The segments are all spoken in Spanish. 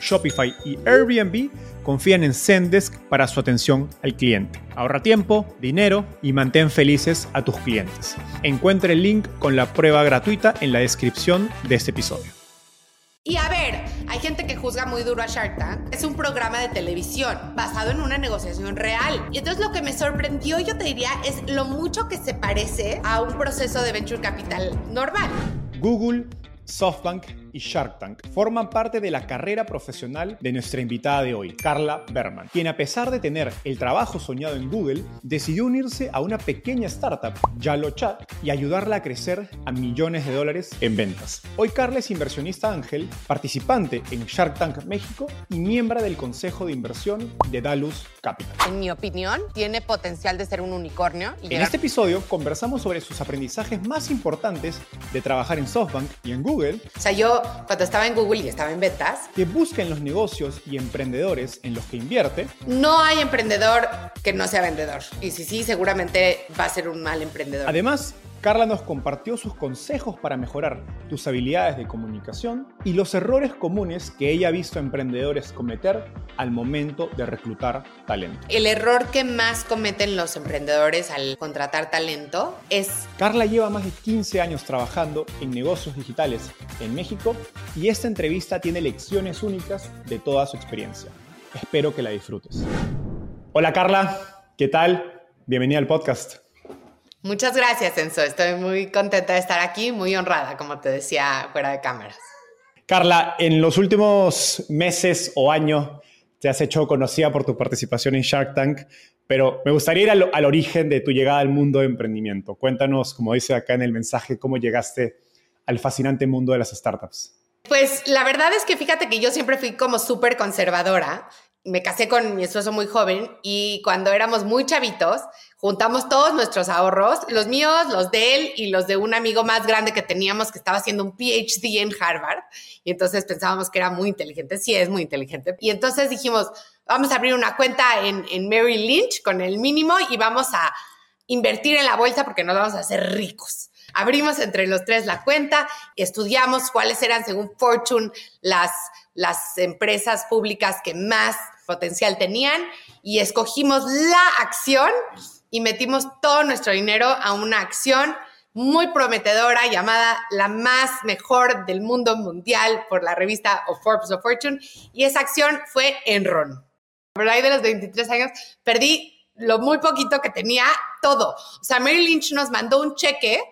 Shopify y Airbnb confían en Zendesk para su atención al cliente. Ahorra tiempo, dinero y mantén felices a tus clientes. Encuentre el link con la prueba gratuita en la descripción de este episodio. Y a ver, hay gente que juzga muy duro a Shark Tank. Es un programa de televisión basado en una negociación real. Y entonces lo que me sorprendió, yo te diría, es lo mucho que se parece a un proceso de venture capital normal. Google, SoftBank y Shark Tank forman parte de la carrera profesional de nuestra invitada de hoy, Carla Berman, quien a pesar de tener el trabajo soñado en Google, decidió unirse a una pequeña startup, YaloChat, y ayudarla a crecer a millones de dólares en ventas. Hoy Carla es inversionista ángel, participante en Shark Tank México y miembro del consejo de inversión de Dalus Capital. En mi opinión, tiene potencial de ser un unicornio. en este episodio conversamos sobre sus aprendizajes más importantes de trabajar en SoftBank y en Google. O sea, yo cuando estaba en Google y estaba en ventas. Que busca en los negocios y emprendedores en los que invierte. No hay emprendedor que no sea vendedor. Y si sí, seguramente va a ser un mal emprendedor. Además, Carla nos compartió sus consejos para mejorar tus habilidades de comunicación y los errores comunes que ella ha visto a emprendedores cometer al momento de reclutar talento. El error que más cometen los emprendedores al contratar talento es... Carla lleva más de 15 años trabajando en negocios digitales en México y esta entrevista tiene lecciones únicas de toda su experiencia. Espero que la disfrutes. Hola Carla, ¿qué tal? Bienvenida al podcast. Muchas gracias, Enzo. Estoy muy contenta de estar aquí, muy honrada, como te decía, fuera de cámaras. Carla, en los últimos meses o años te has hecho conocida por tu participación en Shark Tank, pero me gustaría ir al, origen de tu llegada al mundo de emprendimiento. Cuéntanos, como dice acá en el mensaje, cómo llegaste al fascinante mundo de las startups. Pues la verdad es que fíjate que yo siempre fui como súper conservadora me casé con mi esposo muy joven y cuando éramos muy chavitos, juntamos todos nuestros ahorros, los míos, los de él y los de un amigo más grande que teníamos que estaba haciendo un PhD en Harvard. Y entonces pensábamos que era muy inteligente, sí es muy inteligente. Y entonces dijimos, vamos a abrir una cuenta en, en Merrill Lynch con el mínimo y vamos a invertir en la bolsa porque nos vamos a hacer ricos. Abrimos entre los tres la cuenta, estudiamos cuáles eran, según Fortune, las, las empresas públicas que más potencial tenían y escogimos la acción y metimos todo nuestro dinero a una acción muy prometedora llamada la más mejor del mundo mundial por la revista of Forbes of Fortune y esa acción fue Enron. Por ahí de los 23 años perdí lo muy poquito que tenía, todo. O sea, Mary Lynch nos mandó un cheque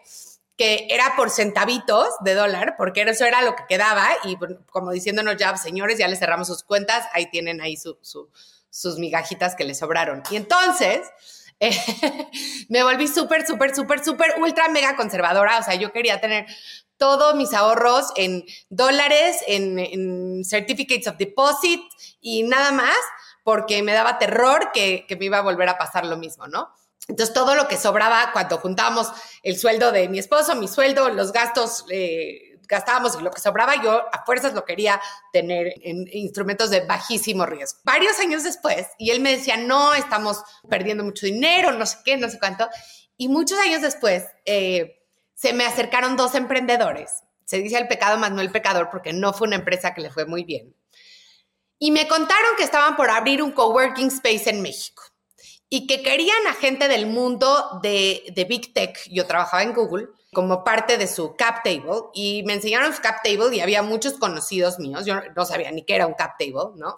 que era por centavitos de dólar, porque eso era lo que quedaba, y como diciéndonos ya, señores, ya les cerramos sus cuentas, ahí tienen ahí sus migajitas que les sobraron. Y entonces me volví súper, súper, súper, súper, ultra, mega conservadora, o sea, yo quería tener todos mis ahorros en dólares, en, certificates of deposit y nada más, porque me daba terror que, que me iba a volver a pasar lo mismo, ¿no? Entonces, todo lo que sobraba cuando juntábamos el sueldo de mi esposo, mi sueldo, los gastos, eh, gastábamos y lo que sobraba, yo a fuerzas lo quería tener en instrumentos de bajísimo riesgo. Varios años después, y él me decía, no, estamos perdiendo mucho dinero, no sé qué, no sé cuánto. Y muchos años después, eh, se me acercaron dos emprendedores. Se dice el pecado más no el pecador, porque no fue una empresa que le fue muy bien. Y me contaron que estaban por abrir un coworking space en México y que querían a gente del mundo de, Big Tech, yo trabajaba en Google, como parte de su cap table y me enseñaron su cap table y había muchos conocidos míos, yo no sabía ni qué era un cap table, ¿no?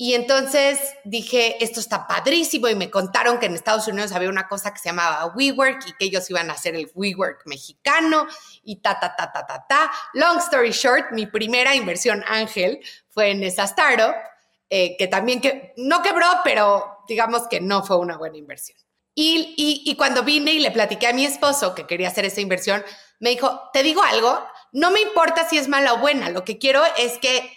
Y entonces dije, esto está padrísimo y me contaron que en Estados Unidos había una cosa que se llamaba WeWork y que ellos iban a hacer el WeWork mexicano y ta, ta, ta, ta, ta, ta. Long story short, mi primera inversión ángel fue en esa startup, eh, que también que, no quebró, pero digamos que no fue una buena inversión. Y, y, cuando vine y le platiqué a mi esposo que quería hacer esa inversión, me dijo, te digo algo, no me importa si es mala o buena, lo que quiero es que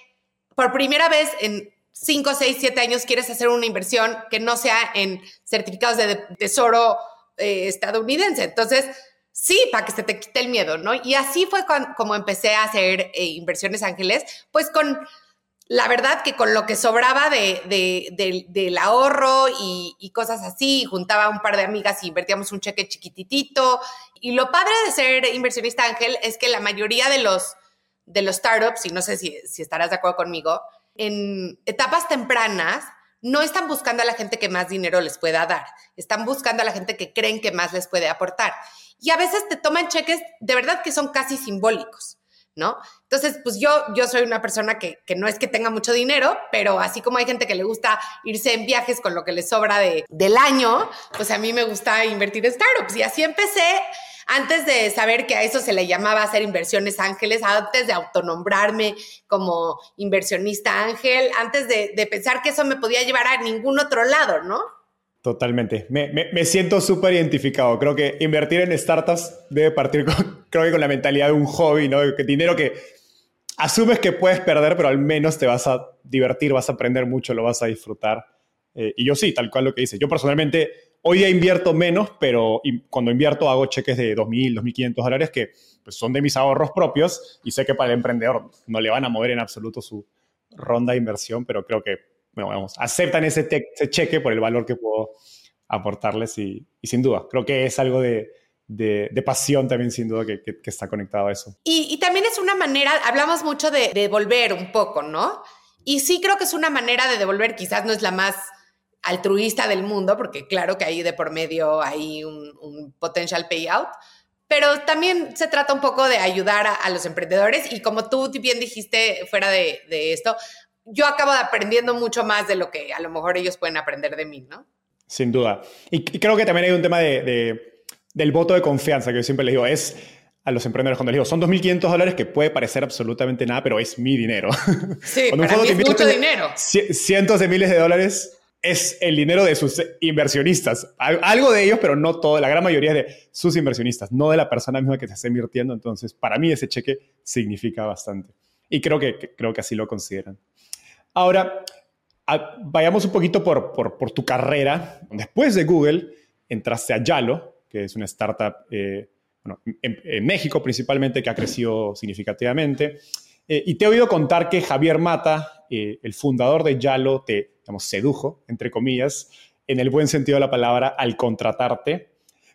por primera vez en 5, 6, 7 años quieres hacer una inversión que no sea en certificados de tesoro eh, estadounidense. Entonces, sí, para que se te quite el miedo, ¿no? Y así fue como empecé a hacer eh, inversiones ángeles, pues con la verdad que con lo que sobraba de, del ahorro y, y, cosas así, juntaba un par de amigas y invertíamos un cheque chiquititito. Y lo padre de ser inversionista ángel es que la mayoría de los, de los startups, y no sé si, si estarás de acuerdo conmigo, en etapas tempranas no están buscando a la gente que más dinero les pueda dar, están buscando a la gente que creen que más les puede aportar. Y a veces te toman cheques de verdad que son casi simbólicos, ¿no? Entonces, pues yo, yo soy una persona que, que no es que tenga mucho dinero, pero así como hay gente que le gusta irse en viajes con lo que le sobra de, del año, pues a mí me gusta invertir en startups. Y así empecé antes de saber que a eso se le llamaba hacer inversiones ángeles, antes de autonombrarme como inversionista ángel, antes de, pensar que eso me podía llevar a ningún otro lado, ¿no? Totalmente. Me, siento súper identificado. Creo que invertir en startups debe partir con, creo con la mentalidad de un hobby, ¿no? Que dinero que asumes que puedes perder, pero al menos te vas a divertir, vas a aprender mucho, lo vas a disfrutar. Eh, y yo sí, tal cual lo que dices. Yo personalmente Hoy día invierto menos, pero cuando invierto hago cheques de 2.000, 2.500 dólares que pues, son de mis ahorros propios y sé que para el emprendedor no le van a mover en absoluto su ronda de inversión, pero creo que vamos, aceptan ese, cheque por el valor que puedo aportarles y, sin duda, creo que es algo de, pasión también, sin duda, que, está conectado a eso. Y, también es una manera, hablamos mucho de devolver un poco, ¿no? Y sí creo que es una manera de devolver, quizás no es la más altruista del mundo, porque claro que ahí de por medio hay un, potential payout, pero también se trata un poco de ayudar a, los emprendedores y como tú bien dijiste fuera de, esto, yo acabo aprendiendo mucho más de lo que a lo mejor ellos pueden aprender de mí, ¿no? Sin duda. Y, creo que también hay un tema de, del voto de confianza que yo siempre les digo, es a los emprendedores cuando les digo, son 2.500 dólares que puede parecer absolutamente nada, pero es mi dinero. Sí, para mí es mucho dinero. Cientos de miles de dólares es el dinero de sus inversionistas. Algo de ellos, pero no todo, la gran mayoría de sus inversionistas, no de la persona misma que se está invirtiendo. Entonces, para mí ese cheque significa bastante. Y creo que, creo que así lo consideran. Ahora, vayamos un poquito por, por, tu carrera. Después de Google, entraste a Yalo, que es una startup eh, en, México principalmente, que ha crecido significativamente. Eh, y te he oído contar que Javier Mata, eh, el fundador de Yalo, te digamos, sedujo, entre comillas, en el buen sentido de la palabra, al contratarte.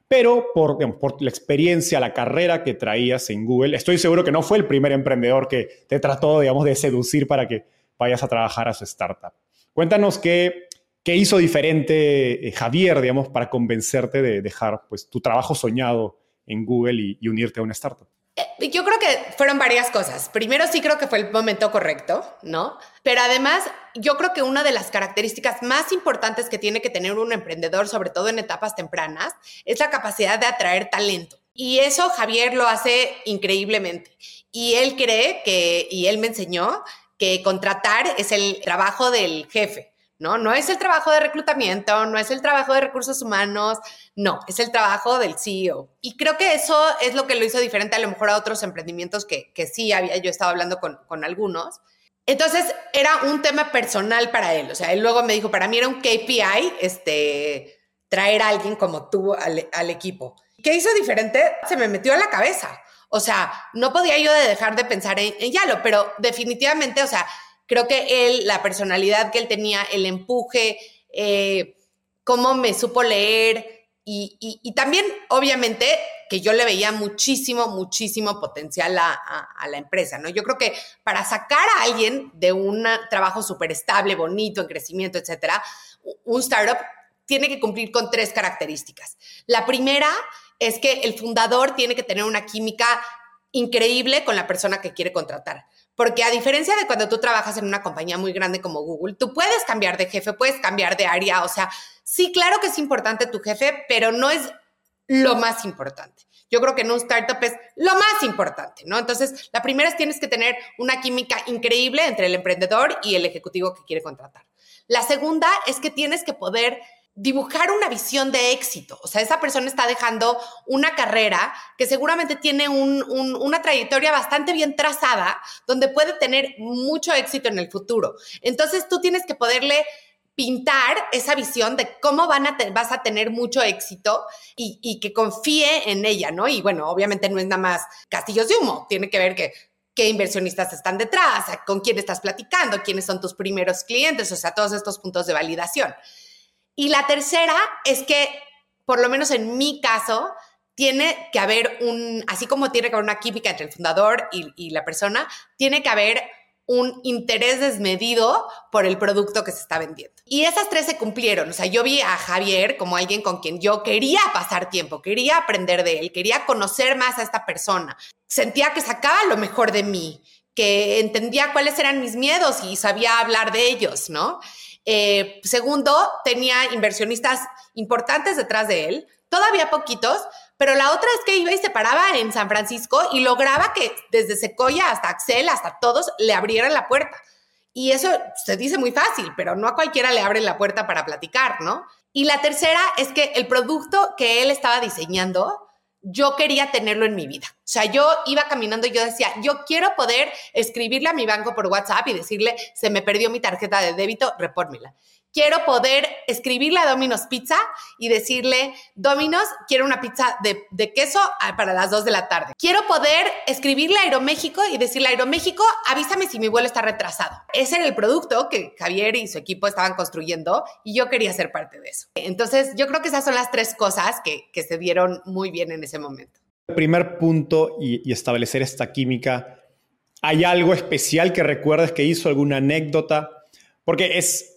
Pero por, por la experiencia, la carrera que traías en Google, estoy seguro que no fue el primer emprendedor que te trató, digamos, de seducir para que vayas a trabajar a su startup. Cuéntanos qué, qué hizo diferente eh, Javier, digamos, para convencerte de dejar pues, tu trabajo soñado en Google y unirte a una startup. Eh, yo creo que fueron varias cosas. Primero sí creo que fue el momento correcto, ¿no? Pero además yo creo que una de las características más importantes que tiene que tener un emprendedor, sobre todo en etapas tempranas, es la capacidad de atraer talento. Y eso Javier lo hace increíblemente. Y él cree que, y él me enseñó, que contratar es el trabajo del jefe. ¿no? No es el trabajo de reclutamiento, no es el trabajo de recursos humanos, no, es el trabajo del CEO. Y creo que eso es lo que lo hizo diferente a lo mejor a otros emprendimientos que, que sí había yo estado hablando con, con algunos. Entonces era un tema personal para él, o sea, él luego me dijo, para mí era un KPI, este, traer a alguien como tú al, al equipo. ¿Qué hizo diferente? Se me metió en la cabeza. O sea, no podía yo de dejar de pensar en, en Yalo, pero definitivamente, o sea, Creo que él, la personalidad que él tenía, el empuje, eh, cómo me supo leer y, también, obviamente, que yo le veía muchísimo, muchísimo potencial a, la empresa, ¿no? Yo creo que para sacar a alguien de un trabajo súper estable, bonito, en crecimiento, etcétera, un startup tiene que cumplir con tres características. La primera es que el fundador tiene que tener una química increíble con la persona que quiere contratar. Porque a diferencia de cuando tú trabajas en una compañía muy grande como Google, tú puedes cambiar de jefe, puedes cambiar de área. O sea, sí, claro que es importante tu jefe, pero no es lo más importante. Yo creo que en un startup es lo más importante, ¿no? Entonces, la primera es tienes que tener una química increíble entre el emprendedor y el ejecutivo que quiere contratar. La segunda es que tienes que poder dibujar una visión de éxito. O sea, esa persona está dejando una carrera que seguramente tiene una trayectoria bastante bien trazada, donde puede tener mucho éxito en el futuro. Entonces, tú tienes que poderle pintar esa visión de cómo vas a tener mucho éxito y, y, que confíe en ella, ¿no? Y bueno, obviamente no es nada más castillos de humo, tiene que ver que qué inversionistas están detrás, con quién estás platicando, quiénes son tus primeros clientes, o sea, todos estos puntos de validación. Y la tercera es que, por lo menos en mi caso, tiene que haber un, así como tiene que haber una química entre el fundador y, la persona, tiene que haber un interés desmedido por el producto que se está vendiendo. Y esas tres se cumplieron. O sea, yo vi a Javier como alguien con quien yo quería pasar tiempo, quería aprender de él, quería conocer más a esta persona. Sentía que sacaba lo mejor de mí, que entendía cuáles eran mis miedos y sabía hablar de ellos, ¿no? Eh, segundo, tenía inversionistas importantes detrás de él, todavía poquitos, pero la otra es que iba y se paraba en San Francisco y lograba que desde Sequoia hasta Axel, hasta todos, le abrieran la puerta. Y eso se dice muy fácil, pero no a cualquiera le abren la puerta para platicar, ¿no? Y la tercera es que el producto que él estaba diseñando, yo quería tenerlo en mi vida. O sea, yo iba caminando y yo decía, yo quiero poder escribirle a mi banco por WhatsApp y decirle, se me perdió mi tarjeta de débito, repórmela quiero poder escribirle a Domino's Pizza y decirle, Domino's, quiero una pizza de, queso para las 2 de la tarde. Quiero poder escribirle a Aeroméxico y decirle Aeroméxico, avísame si mi vuelo está retrasado. Ese era el producto que Javier y su equipo estaban construyendo y yo quería ser parte de eso. Entonces, yo creo que esas son las tres cosas que, se dieron muy bien en ese momento. El primer punto y, y establecer esta química, ¿hay algo especial que recuerdes que hizo, alguna anécdota? Porque es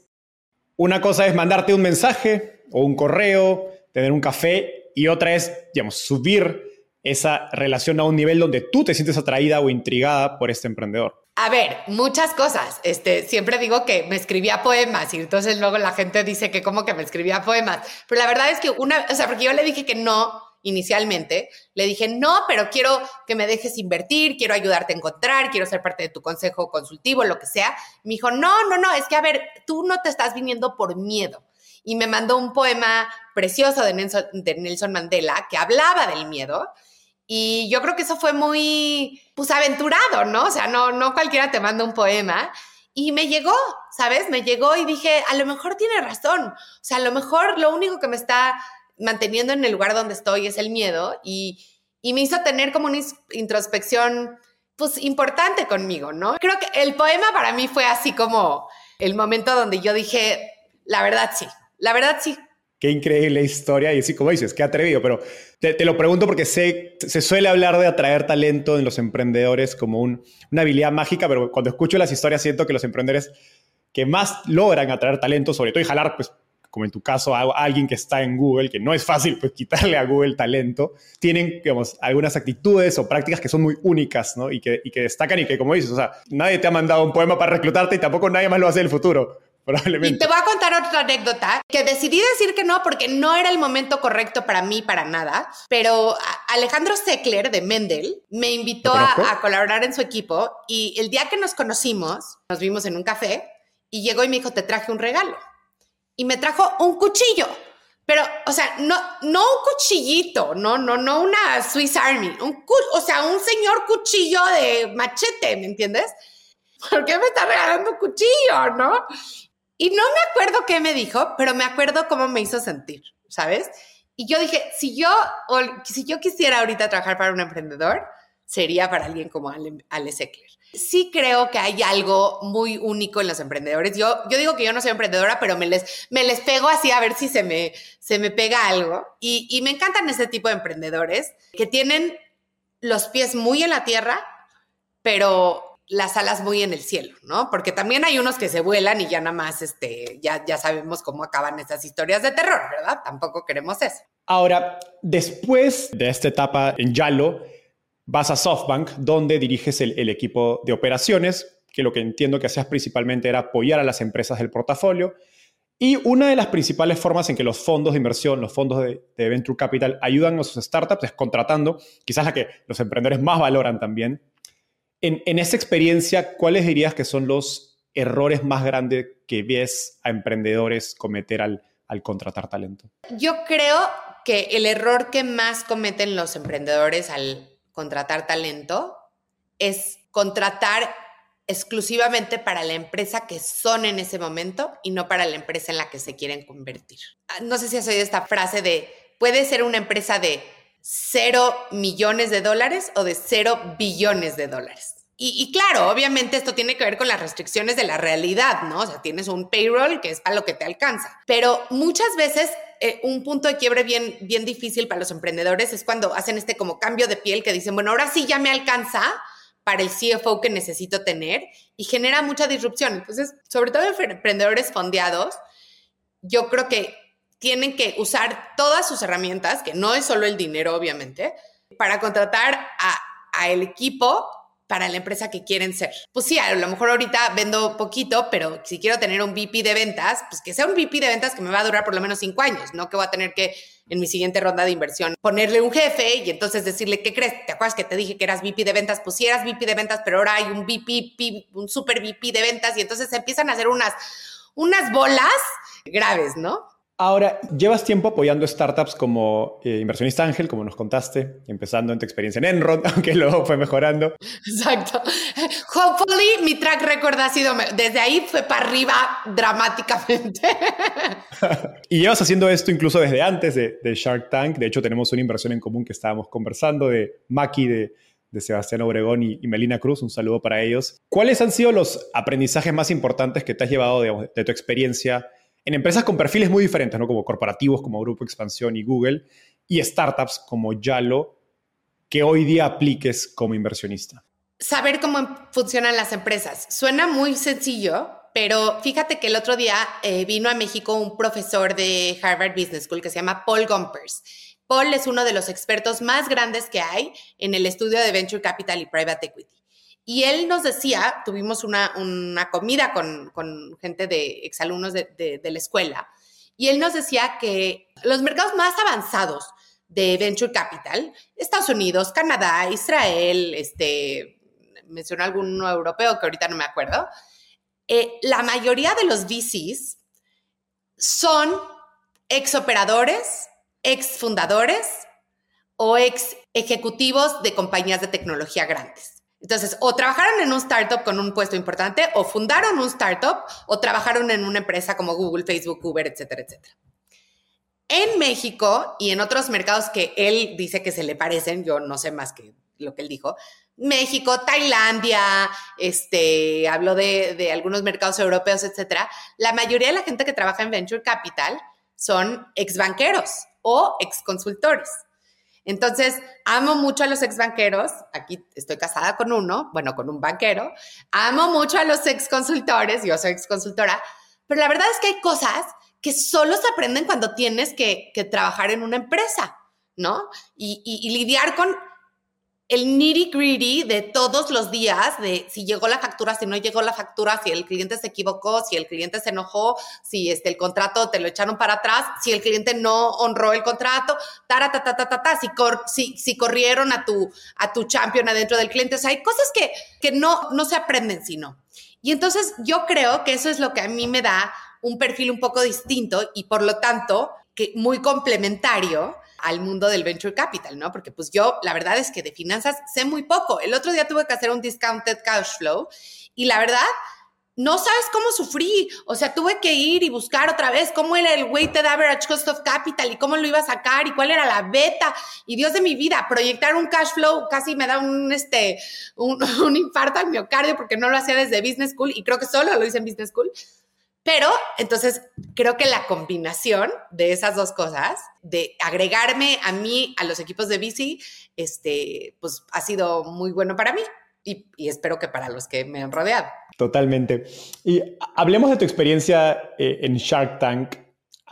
una cosa es mandarte un mensaje o un correo, tener un café, y otra es, digamos, subir esa relación a un nivel donde tú te sientes atraída o intrigada por este emprendedor. A ver, muchas cosas. Este, siempre digo que me escribía poemas y entonces luego la gente dice que como que me escribía poemas. Pero la verdad es que una, o sea, porque yo le dije que no inicialmente, le dije, no, pero quiero que me dejes invertir, quiero ayudarte a encontrar, quiero ser parte de tu consejo consultivo, lo que sea. Me dijo, no, no, no, es que a ver, tú no te estás viniendo por miedo. Y me mandó un poema precioso de Nelson, de Nelson Mandela que hablaba del miedo. Y yo creo que eso fue muy, pues, aventurado, ¿no? O sea, no, no cualquiera te manda un poema. Y me llegó, ¿sabes? Me llegó y dije, a lo mejor tiene razón. O sea, a lo mejor lo único que me está manteniendo en el lugar donde estoy es el miedo y, me hizo tener como una introspección pues importante conmigo, ¿no? Creo que el poema para mí fue así como el momento donde yo dije, la verdad sí, la verdad sí. Qué increíble historia y así como dices, qué atrevido, pero te, lo pregunto porque sé, se suele hablar de atraer talento en los emprendedores como una habilidad mágica, pero cuando escucho las historias siento que los emprendedores que más logran atraer talento, sobre todo y jalar pues como en tu caso, a alguien que está en Google, que no es fácil pues quitarle a Google talento, tienen, digamos, algunas actitudes o prácticas que son muy únicas, ¿no? Y que, y que destacan y que, como dices, o sea, nadie te ha mandado un poema para reclutarte y tampoco nadie más lo hace en el futuro. Probablemente. Y te voy a contar otra anécdota que decidí decir que no porque no era el momento correcto para mí, para nada. Pero Alejandro Seckler de Mendel me invitó a, a colaborar en su equipo y el día que nos conocimos, nos vimos en un café y llegó y me dijo, te traje un regalo y me trajo un cuchillo. Pero, o sea, no, no un cuchillito, no, no, no una Swiss Army, un, o sea, un señor cuchillo de machete, ¿me entiendes? ¿Por qué me está regalando un cuchillo, no? Y no me acuerdo qué me dijo, pero me acuerdo cómo me hizo sentir, ¿sabes? Y yo dije, si yo, si yo quisiera ahorita trabajar para un emprendedor, sería para alguien como Ale, Ale Seckler sí creo que hay algo muy único en los emprendedores. Yo, yo digo que yo no soy emprendedora, pero me les, me les pego así a ver si se me, se me pega algo. Y, y me encantan ese tipo de emprendedores que tienen los pies muy en la tierra, pero las alas muy en el cielo, ¿no? Porque también hay unos que se vuelan y ya nada más, este, ya, ya sabemos cómo acaban esas historias de terror, ¿verdad? Tampoco queremos eso. Ahora, después de esta etapa en Yalo, vas a SoftBank, donde diriges el, el equipo de operaciones, que lo que entiendo que hacías principalmente era apoyar a las empresas del portafolio y una de las principales formas en que los fondos de inversión, los fondos de, Venture Capital ayudan a sus startups es contratando, quizás la que los emprendedores más valoran también. En, en esa experiencia, ¿cuáles dirías que son los errores más grandes que ves a emprendedores cometer al, al contratar talento? Yo creo que el error que más cometen los emprendedores al contratar talento es contratar exclusivamente para la empresa que son en ese momento y no para la empresa en la que se quieren convertir. Ah, no sé si has oído esta frase de, puede ser una empresa de cero millones de dólares o de cero billones de dólares. Y, claro, obviamente esto tiene que ver con las restricciones de la realidad, ¿no? O sea, tienes un payroll que es para lo que te alcanza. Pero muchas veces eh, un punto de quiebre bien, bien difícil para los emprendedores es cuando hacen este como cambio de piel que dicen, bueno, ahora sí ya me alcanza, para el CFO que necesito tener y genera mucha disrupción. Entonces, sobre todo emprendedores fondeados, yo creo que tienen que usar todas sus herramientas, que no es solo el dinero, obviamente, para contratar a, a el equipo para la empresa que quieren ser. Pues sí, a lo mejor ahorita vendo poquito, pero si quiero tener un VP de ventas, pues que sea un VP de ventas que me va a durar por lo menos cinco años, no que voy a tener que en mi siguiente ronda de inversión ponerle un jefe y entonces decirle, ¿qué crees? ¿Te acuerdas que te dije que eras VP de ventas? Pues sí eras VP de ventas, pero ahora hay un VP, un super VP de ventas y entonces se empiezan a hacer unas, unas bolas graves, ¿no? Ahora, llevas tiempo apoyando startups como eh, inversionista ángel, como nos contaste, empezando en tu experiencia en Enron, aunque luego fue mejorando. Exacto. Hopefully, mi track record ha sido, desde ahí fue para arriba dramáticamente. y llevas haciendo esto incluso desde antes de, Shark Tank. De hecho, tenemos una inversión en común que estábamos conversando de Maki, de, Sebastián Obregón y, Melina Cruz. Un saludo para ellos. ¿Cuáles han sido los aprendizajes más importantes que te has llevado de tu experiencia? En empresas con perfiles muy diferentes, ¿no? como corporativos como Grupo Expansión y Google, y startups como Yalo, que hoy día apliques como inversionista? Saber cómo funcionan las empresas. Suena muy sencillo, pero fíjate que el otro día eh, vino a México un profesor de Harvard Business School que se llama Paul Gompers. Paul es uno de los expertos más grandes que hay en el estudio de Venture Capital y Private Equity. Y él nos decía, tuvimos una, comida con, gente de exalumnos de, de, la escuela, y él nos decía que los mercados más avanzados de Venture Capital, Estados Unidos, Canadá, Israel, este, mencionó alguno europeo que ahorita no me acuerdo, eh, la mayoría de los VCs son ex operadores, ex fundadores o ex ejecutivos de compañías de tecnología grandes. Entonces, o trabajaron en un startup con un puesto importante, o fundaron un startup, o trabajaron en una empresa como Google, Facebook, Uber, etcétera, etcétera. En México y en otros mercados que él dice que se le parecen, yo no sé más que lo que él dijo, México, Tailandia, este, hablo de, de algunos mercados europeos, etcétera, la mayoría de la gente que trabaja en Venture Capital son ex banqueros o ex consultores. Entonces, amo mucho a los ex banqueros. Aquí estoy casada con uno, bueno, con un banquero. Amo mucho a los ex consultores, yo soy ex consultora, pero la verdad es que hay cosas que solo se aprenden cuando tienes que, trabajar en una empresa, ¿no? y lidiar con el nitty gritty de todos los días, de si llegó la factura, si no llegó la factura, si el cliente se equivocó, si el cliente se enojó, si este, el contrato te lo echaron para atrás, si el cliente no honró el contrato, ta, ta, ta, ta, ta, ta, si, corrieron a tu, a champion adentro del cliente. O sea, hay cosas que, no, se aprenden sino. Y entonces yo creo que eso es lo que a mí me da un perfil un poco distinto y por lo tanto muy complementario al mundo del venture capital, ¿no? Porque pues yo, la verdad es que de finanzas sé muy poco. El otro día tuve que hacer un discounted cash flow y la verdad, no sabes cómo sufrí. O sea, tuve que ir y buscar otra vez cómo era el weighted average cost of capital y cómo lo iba a sacar y cuál era la beta. Y Dios de mi vida, proyectar un cash flow casi me da un, este, un, un infarto al miocardio porque no lo hacía desde business school y creo que solo lo hice en business school. Pero entonces creo que la combinación de esas dos cosas, de agregarme a mí, a los equipos de bici, este, pues ha sido muy bueno para mí y, espero que para los que me han rodeado. Totalmente. Y hablemos de tu experiencia eh, en Shark Tank.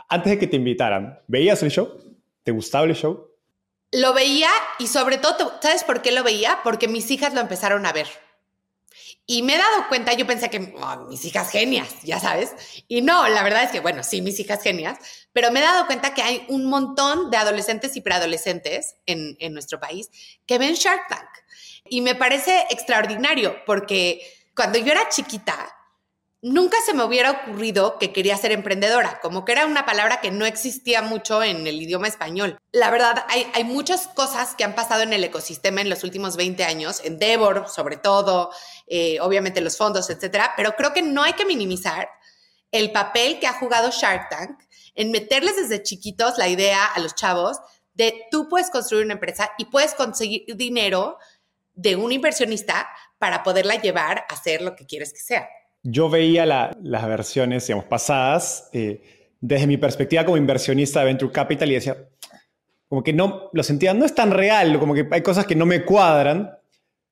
Antes de que te invitaran, ¿veías el show? ¿Te gustaba el show? Lo veía y sobre todo, ¿sabes por qué lo veía? Porque mis hijas lo empezaron a ver. Y me he dado cuenta, yo pensé que oh, mis hijas genias, ya sabes. Y no, la verdad es que, bueno, sí, mis hijas genias, pero me he dado cuenta que hay un montón de adolescentes y preadolescentes en, en nuestro país que ven Shark Tank. Y me parece extraordinario porque cuando yo era chiquita, nunca se me hubiera ocurrido que quería ser emprendedora, como que era una palabra que no existía mucho en el idioma español. La verdad, hay, muchas cosas que han pasado en el ecosistema en los últimos 20 años, en Devor sobre todo, eh, obviamente los fondos, etcétera, pero creo que no hay que minimizar el papel que ha jugado Shark Tank en meterles desde chiquitos la idea a los chavos de tú puedes construir una empresa y puedes conseguir dinero de un inversionista para poderla llevar a hacer lo que quieres que sea yo veía las versiones, digamos, pasadas eh, desde mi perspectiva como inversionista de Venture Capital y decía, como que no, lo sentía, no es tan real, como que hay cosas que no me cuadran,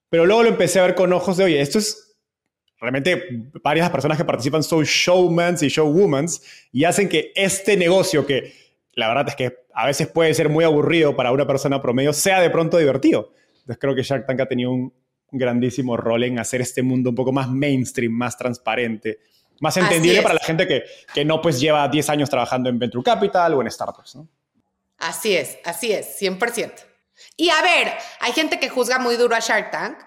pero luego lo empecé a ver con ojos de, oye, esto es realmente varias personas que participan son showmans y showwomans y hacen que este negocio que la verdad es que a veces puede ser muy aburrido para una persona promedio sea de pronto divertido. Entonces creo que Shark Tank ha tenido un, grandísimo rol en hacer este mundo un poco más mainstream, más transparente, más entendible para la gente que, que, no pues lleva 10 años trabajando en Venture Capital o en startups. ¿no? Así es, así es, 100%. Y a ver, hay gente que juzga muy duro a Shark Tank.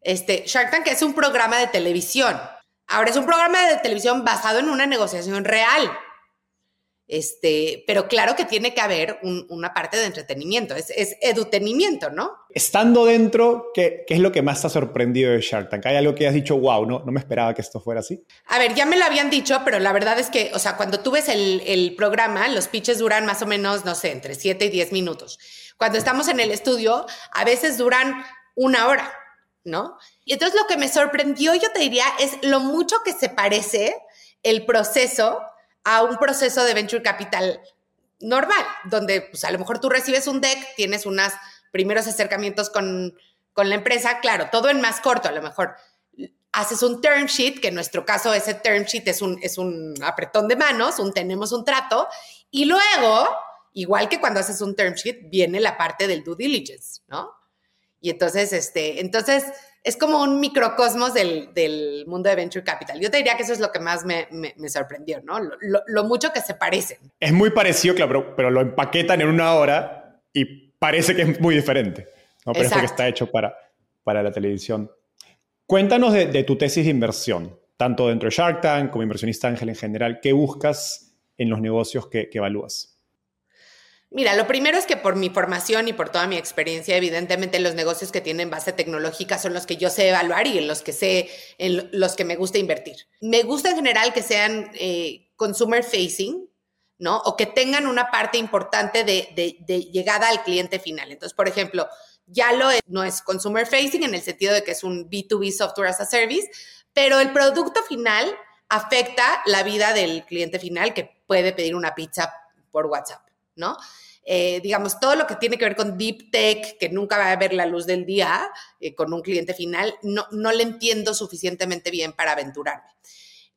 Este, Shark Tank es un programa de televisión. Ahora es un programa de televisión basado en una negociación real. Este, pero claro que tiene que haber una parte de entretenimiento, es, es, edutenimiento, ¿no? Estando dentro, ¿qué, ¿qué, es lo que más te ha sorprendido de Shark Tank? ¿Hay algo que has dicho, wow, no, no me esperaba que esto fuera así? A ver, ya me lo habían dicho, pero la verdad es que, o sea, cuando tú ves el, el programa, los pitches duran más o menos, no sé, entre 7 y 10 minutos. Cuando estamos en el estudio, a veces duran una hora, ¿no? Y entonces lo que me sorprendió, yo te diría, es lo mucho que se parece el proceso a un proceso de venture capital normal, donde pues, a lo mejor tú recibes un deck, tienes unos primeros acercamientos con, con la empresa, claro, todo en más corto, a lo mejor haces un term sheet, que en nuestro caso ese term sheet es un, es un apretón de manos, un tenemos un trato, y luego, igual que cuando haces un term sheet, viene la parte del due diligence, ¿no? Y entonces, este, entonces, es como un microcosmos del, del, mundo de Venture Capital. Yo te diría que eso es lo que más me, me, sorprendió, ¿no? Lo, lo, mucho que se parecen. Es muy parecido, claro, pero, lo empaquetan en una hora y parece que es muy diferente. ¿no? Parece que está hecho para, para la televisión. Cuéntanos de, de, tu tesis de inversión, tanto dentro de Shark Tank como inversionista ángel en general. ¿Qué buscas en los negocios que, que evalúas? Mira, lo primero es que por mi formación y por toda mi experiencia, evidentemente los negocios que tienen base tecnológica son los que yo sé evaluar y en los que sé, en los que me gusta invertir. Me gusta en general que sean eh, consumer facing, ¿no? O que tengan una parte importante de, llegada al cliente final. Entonces, por ejemplo, ya lo no es consumer facing en el sentido de que es un B2B software as a service, pero el producto final afecta la vida del cliente final que puede pedir una pizza por WhatsApp. ¿No? Eh, digamos, todo lo que tiene que ver con deep tech, que nunca va a ver la luz del día eh, con un cliente final, no, no le entiendo suficientemente bien para aventurarme.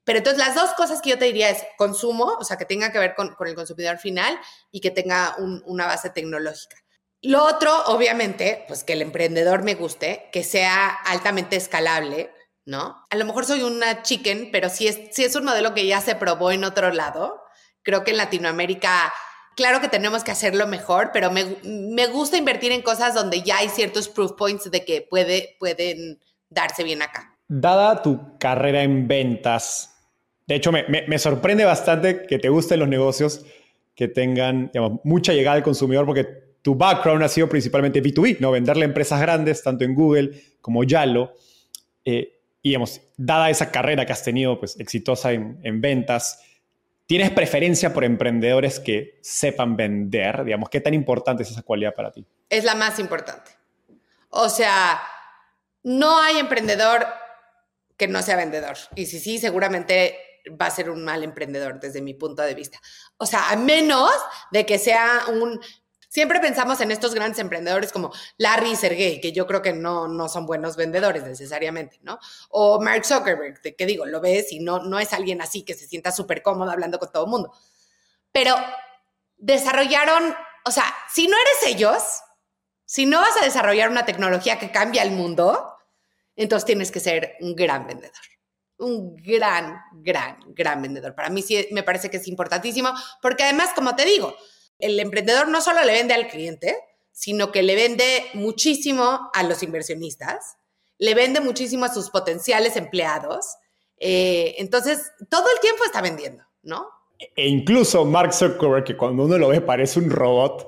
Pero entonces las dos cosas que yo te diría es consumo, o sea, que tenga que ver con, el consumidor final y que tenga una base tecnológica. Lo otro, obviamente, pues que el emprendedor me guste, que sea altamente escalable, ¿no? A lo mejor soy una chicken, pero si es, si es un modelo que ya se probó en otro lado, creo que en Latinoamérica Claro que tenemos que hacerlo mejor, pero me, gusta invertir en cosas donde ya hay ciertos proof points de que puede, pueden darse bien acá. Dada tu carrera en ventas, de hecho me, sorprende bastante que te gusten los negocios que tengan mucha llegada al consumidor porque tu background ha sido principalmente B2B, ¿no? Venderle a empresas grandes, tanto en Google como Yalo. Eh, y, digamos, dada esa carrera que has tenido, pues, exitosa en, en ventas, ¿Tienes preferencia por emprendedores que sepan vender? Digamos, ¿qué tan importante es esa cualidad para ti? Es la más importante. O sea, no hay emprendedor que no sea vendedor. Y si sí, seguramente va a ser un mal emprendedor desde mi punto de vista. O sea, a menos de que sea un Siempre pensamos en estos grandes emprendedores como Larry y Sergey, que yo creo que no, no son buenos vendedores necesariamente, ¿no? O Mark Zuckerberg, que digo, lo ves y no, no es alguien así que se sienta súper cómodo hablando con todo el mundo. Pero desarrollaron o sea, si no eres ellos, si no vas a desarrollar una tecnología que cambia el mundo, entonces tienes que ser un gran vendedor. Un gran, gran, gran vendedor. Para mí sí me parece que es importantísimo, porque además, como te digo, el emprendedor no solo le vende al cliente, sino que le vende muchísimo a los inversionistas, le vende muchísimo a sus potenciales empleados. Eh, entonces, todo el tiempo está vendiendo, ¿no? E incluso Mark Zuckerberg, que cuando uno lo ve parece un robot,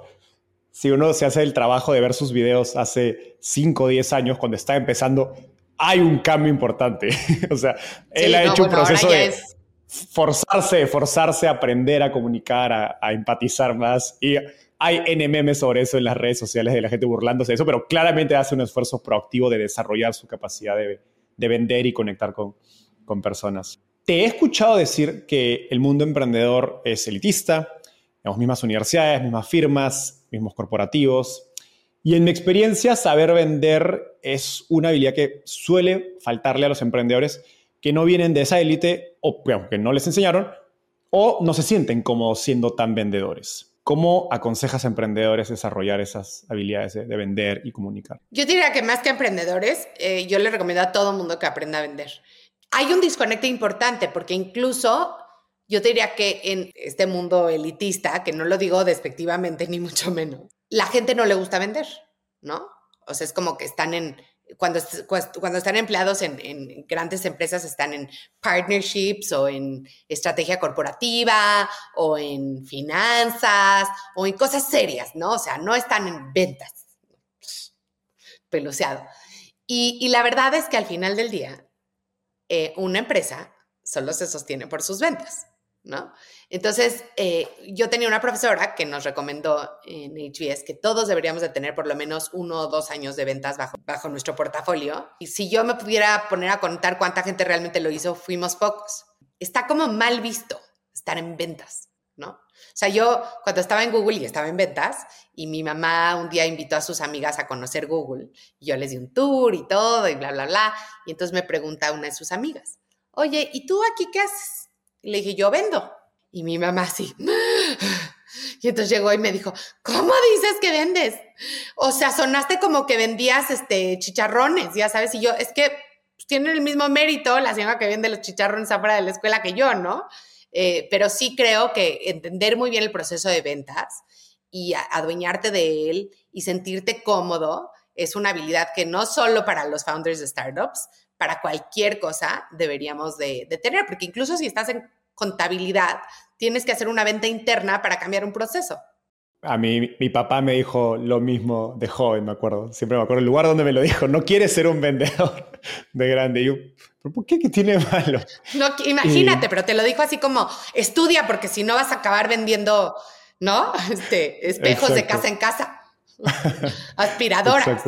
si uno se hace el trabajo de ver sus videos hace 5 o 10 años, cuando está empezando, hay un cambio importante. o sea, él ha hecho un proceso de forzarse, forzarse a aprender a comunicar, a, empatizar más. Y hay NMM sobre eso en las redes sociales de la gente burlándose de eso, pero claramente hace un esfuerzo proactivo de desarrollar su capacidad de, vender y conectar con, personas. Te he escuchado decir que el mundo emprendedor es elitista, tenemos mismas universidades, mismas firmas, mismos corporativos. Y en mi experiencia, saber vender es una habilidad que suele faltarle a los emprendedores que no vienen de esa élite o que no les enseñaron o no se sienten como siendo tan vendedores. ¿Cómo aconsejas a emprendedores desarrollar esas habilidades de, vender y comunicar? Yo diría que más que emprendedores, eh, yo le recomiendo a todo mundo que aprenda a vender hay un desconecte importante porque incluso yo te diría que en este mundo elitista, que no lo digo despectivamente ni mucho menos, la gente no le gusta vender, ¿no? O sea, es como que están en, cuando, cuando están empleados en, grandes empresas, están en partnerships o en estrategia corporativa o en finanzas o en cosas serias, ¿no? O sea, no están en ventas. Peluceado. Y, y la verdad es que al final del día, eh, una empresa solo se sostiene por sus ventas, ¿no? Entonces, eh, yo tenía una profesora que nos recomendó en HBS que todos deberíamos de tener por lo menos uno o dos años de ventas bajo, bajo nuestro portafolio. Y si yo me pudiera poner a contar cuánta gente realmente lo hizo, fuimos pocos. Está como mal visto estar en ventas, ¿no? O sea, yo cuando estaba en Google y estaba en ventas y mi mamá un día invitó a sus amigas a conocer Google y yo les di un tour y todo y bla, bla, bla. Y entonces me pregunta una de sus amigas, oye, ¿y tú aquí qué haces? Y le dije, yo vendo. Y mi mamá así. Y entonces llegó y me dijo, ¿cómo dices que vendes? O sea, sonaste como que vendías este, chicharrones, ya sabes. Y yo, es que pues, tiene el mismo mérito la señora que vende los chicharrones afuera de la escuela que yo, ¿no? Eh, pero sí creo que entender muy bien el proceso de ventas y adueñarte de él y sentirte cómodo es una habilidad que no solo para los founders de startups, para cualquier cosa deberíamos de, de tener, porque incluso si estás en contabilidad, tienes que hacer una venta interna para cambiar un proceso. A mí, mi papá me dijo lo mismo de joven, me acuerdo. Siempre me acuerdo el lugar donde me lo dijo. No quieres ser un vendedor de grande. Y yo, por qué? ¿Qué tiene malo? No, imagínate, pero te lo dijo así como, estudia porque si no vas a acabar vendiendo, ¿no? Este, espejos de casa en casa. Aspiradoras.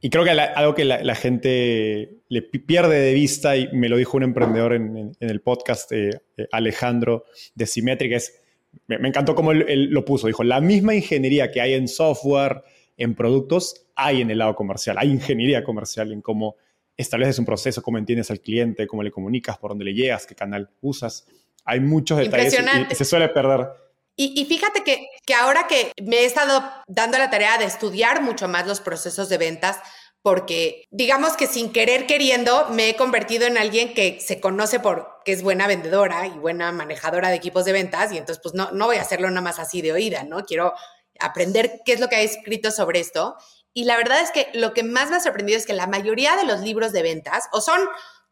Y creo que algo que la, gente le pierde de vista, y me lo dijo un emprendedor en, el podcast, eh, Alejandro, de Symmetric, es me, encantó cómo él, lo puso. Dijo, la misma ingeniería que hay en software, en productos, hay en el lado comercial. Hay ingeniería comercial en cómo estableces un proceso, cómo entiendes al cliente, cómo le comunicas, por dónde le llegas, qué canal usas. Hay muchos detalles y, se suele perder. Y, fíjate que, ahora que me he estado dando la tarea de estudiar mucho más los procesos de ventas, porque digamos que sin querer queriendo me he convertido en alguien que se conoce por que es buena vendedora y buena manejadora de equipos de ventas y entonces pues no, no voy a hacerlo nada más así de oída, ¿no? Quiero aprender qué es lo que ha escrito sobre esto. Y la verdad es que lo que más me ha sorprendido es que la mayoría de los libros de ventas o son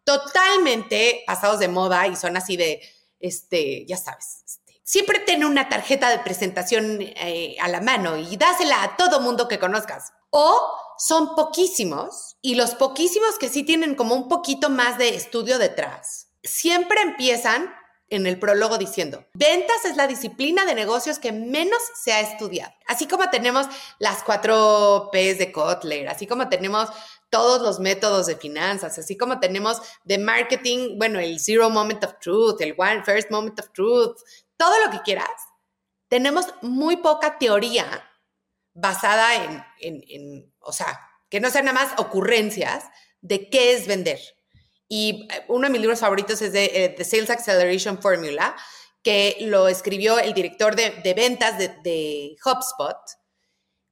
totalmente pasados de moda y son así de, este, ya sabes, siempre ten una tarjeta de presentación eh, a la mano y dásela a todo mundo que conozcas. O son poquísimos y los poquísimos que sí tienen como un poquito más de estudio detrás, siempre empiezan en el prólogo diciendo, ventas es la disciplina de negocios que menos se ha estudiado. Así como tenemos las cuatro P's de Kotler, así como tenemos todos los métodos de finanzas, así como tenemos de marketing, bueno, el Zero Moment of Truth, el One First Moment of Truth, todo lo que quieras. Tenemos muy poca teoría basada en, o sea, que no sean nada más ocurrencias de qué es vender. Y eh, uno de mis libros favoritos es de eh, The Sales Acceleration Formula, que lo escribió el director de, ventas de, de HubSpot,